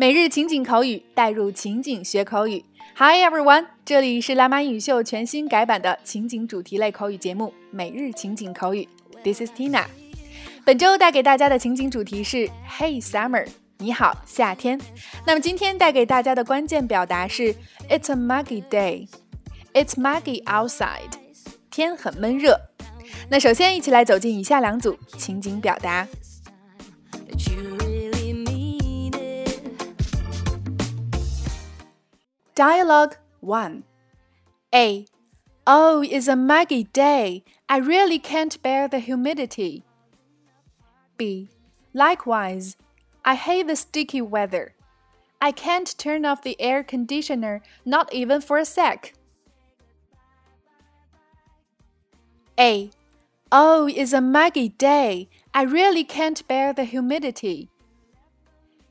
每日情景口语，带入情景学口语。Hi everyone，这里是辣妈英语秀全新改版的情景主题类口语节目《每日情景口语》。This is Tina。本周带给大家的情景主题是 Hey Summer，你好夏天。那么今天带给大家的关键表达是 It's a muggy day，It's muggy outside，天很闷热。那首先一起来走进以下两组情景表达。Dialogue 1 A. Oh, it's a muggy day. I really can't bear the humidity. B. Likewise, I hate the sticky weather. I can't turn off the air conditioner, not even for a sec. A. Oh, it's a muggy day. I really can't bear the humidity.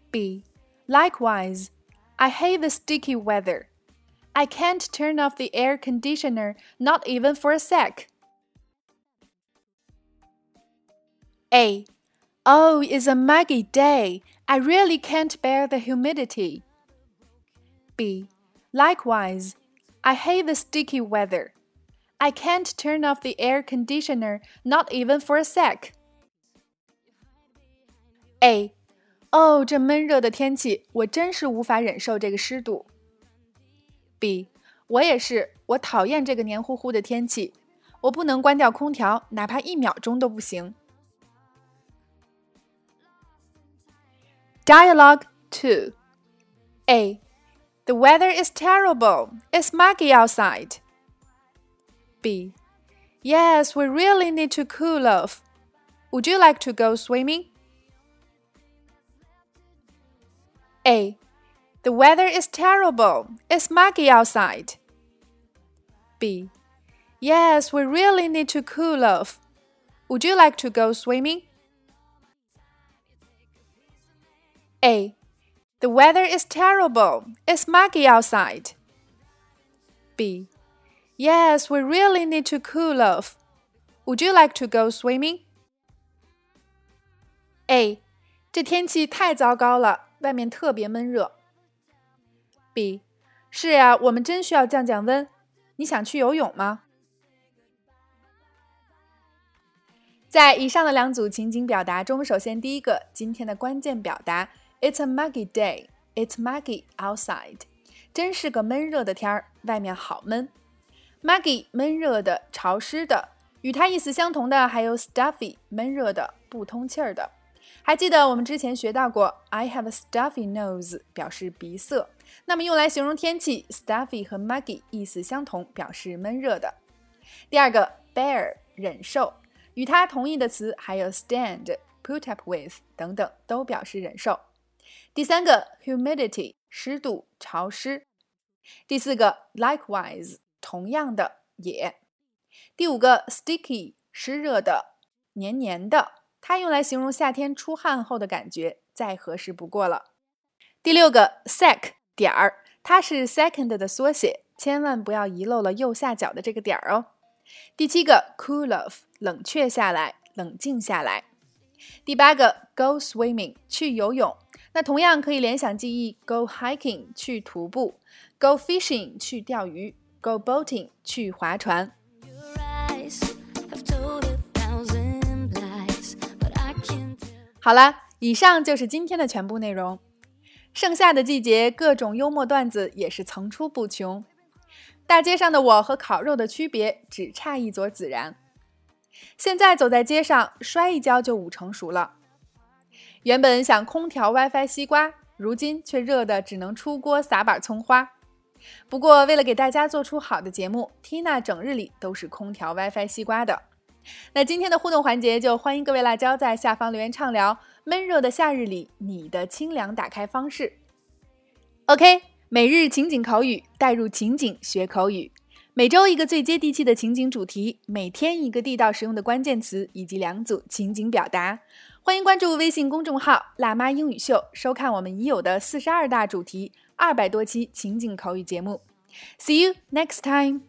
B. Likewise, I hate the sticky weather. I can't turn off the air conditioner, not even for a sec. A. Oh, it's a muggy day. I really can't bear the humidity. B. Likewise, I hate the sticky weather. I can't turn off the air conditioner, not even for a sec. A. 哦，这闷热的天气，我真是无法忍受这个湿度。B，我也是，我讨厌这个黏糊糊的天气，我不能关掉空调，哪怕一秒钟都不行。Dialogue two. A. The weather is terrible. It's muggy outside. B. Yes, we really need to cool off. Would you like to go swimming? A. The weather is terrible. It's muggy outside. B. Yes, we really need to cool off. Would you like to go swimming? A. The weather is terrible. It's muggy outside. B. Yes, we really need to cool off. Would you like to go swimming? A. 这天气太糟糕了， 外面特别闷热。B，是呀，我们真需要降降温。你想去游泳吗？在以上的两组情景表达中，首先第一个，今天的关键表达，It's a muggy day. It's muggy outside. 真是个闷热的天儿，外面好闷。Muggy 闷热的、潮湿的，与它意思相同的还有 stuffy 闷热的、不通气儿的。还记得我们之前学到过，I have a stuffy nose，表示鼻塞。那么用来形容天气，stuffy 和 muggy 意思相同，表示闷热的。第二个，bear 忍受，与它同义的词还有 stand、put up with 等等，都表示忍受。第三个，humidity 湿度、潮湿。第四个，likewise 同样的也。第五个，sticky 湿热的、黏黏的。它用来形容夏天出汗后的感觉，再合适不过了。第六个 sec 点儿，它是 second 的缩写，千万不要遗漏了右下角的这个点儿哦。第七个 cool off 冷却下来，冷静下来。第八个 go swimming 去游泳，那同样可以联想记忆 go hiking 去徒步，go fishing 去钓鱼，go boating 去划船。好了，以上就是今天的全部内容。盛夏的季节，各种幽默段子也是层出不穷。大街上的我和烤肉的区别，只差一撮孜然。现在走在街上，摔一跤就五成熟了。原本想空调 WiFi 西瓜，如今却热得只能出锅撒把葱花。不过为了给大家做出好的节目，Tina 整日里都是空调 WiFi 西瓜的。那今天的互动环节，就欢迎各位辣椒在下方留言畅聊闷热的夏日里你的清凉打开方式。OK，每日情景口语，带入情景学口语，每周一个最接地气的情景主题，每天一个地道实用的关键词以及两组情景表达。欢迎关注微信公众号“辣妈英语秀”，收看我们已有的四十二大主题、二百多期情景口语节目。See you next time.